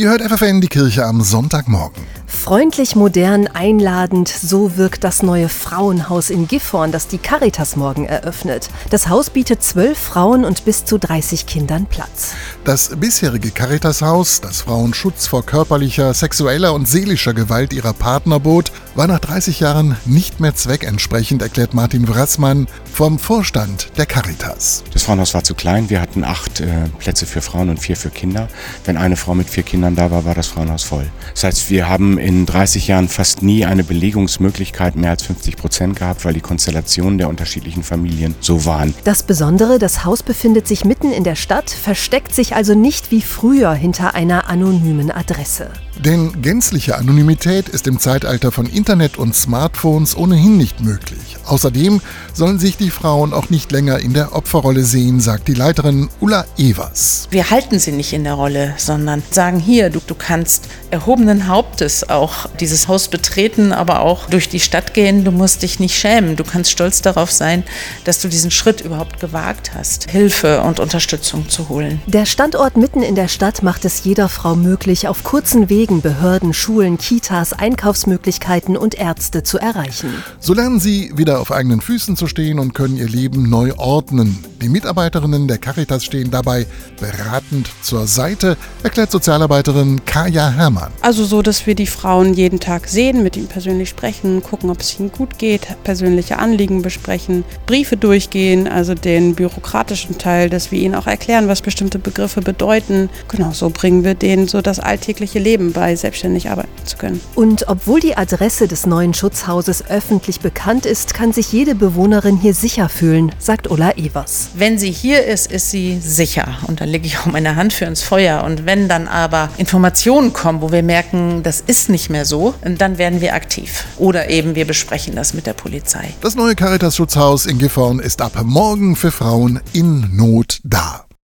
Ihr hört FFN die Kirche am Sonntagmorgen. Freundlich, modern, einladend, so wirkt das neue Frauenhaus in Gifhorn, das die Caritas morgen eröffnet. Das Haus bietet zwölf Frauen und bis zu 30 Kindern Platz. Das bisherige Caritas-Haus, das Frauen Schutz vor körperlicher, sexueller und seelischer Gewalt ihrer Partner bot, war nach 30 Jahren nicht mehr zweckentsprechend, erklärt Martin Wrassmann vom Vorstand der Caritas. Das Frauenhaus war zu klein. Wir hatten acht äh, Plätze für Frauen und vier für Kinder. Wenn eine Frau mit vier Kindern da war, war das Frauenhaus voll. Das heißt, wir haben in 30 Jahren fast nie eine Belegungsmöglichkeit mehr als 50 Prozent gehabt, weil die Konstellationen der unterschiedlichen Familien so waren. Das Besondere, das Haus befindet sich mitten in der Stadt, versteckt sich also nicht wie früher hinter einer anonymen Adresse. Denn gänzliche Anonymität ist im Zeitalter von Internet und Smartphones ohnehin nicht möglich. Außerdem sollen sich die Frauen auch nicht länger in der Opferrolle sehen, sagt die Leiterin Ulla Evers. Wir halten sie nicht in der Rolle, sondern sagen hier, du, du kannst erhobenen Hauptes auch dieses Haus betreten, aber auch durch die Stadt gehen. Du musst dich nicht schämen. Du kannst stolz darauf sein, dass du diesen Schritt überhaupt gewagt hast, Hilfe und Unterstützung zu holen. Der Standort mitten in der Stadt macht es jeder Frau möglich, auf kurzen Wegen Behörden, Schulen, Kitas, Einkaufsmöglichkeiten und Ärzte zu erreichen. So lernen sie wieder auf eigenen Füßen zu stehen und können ihr Leben neu ordnen. Die Mitarbeiterinnen der Caritas stehen dabei beratend zur Seite, erklärt Sozialarbeiterin Kaya Herrmann. Also so, dass wir die Frauen jeden Tag sehen, mit ihnen persönlich sprechen, gucken, ob es ihnen gut geht, persönliche Anliegen besprechen, Briefe durchgehen, also den bürokratischen Teil, dass wir ihnen auch erklären, was bestimmte Begriffe bedeuten. Genau, so bringen wir denen so das alltägliche Leben bei, selbstständig arbeiten zu können. Und obwohl die Adresse des neuen Schutzhauses öffentlich bekannt ist, kann sich jede Bewohnerin hier sicher fühlen, sagt Ulla Evers. Wenn sie hier ist, ist sie sicher. Und da lege ich auch meine Hand für ins Feuer. Und wenn dann aber Informationen kommen, wo wir merken, das ist nicht mehr so, dann werden wir aktiv. Oder eben wir besprechen das mit der Polizei. Das neue Caritas-Schutzhaus in Gifhorn ist ab morgen für Frauen in Not da.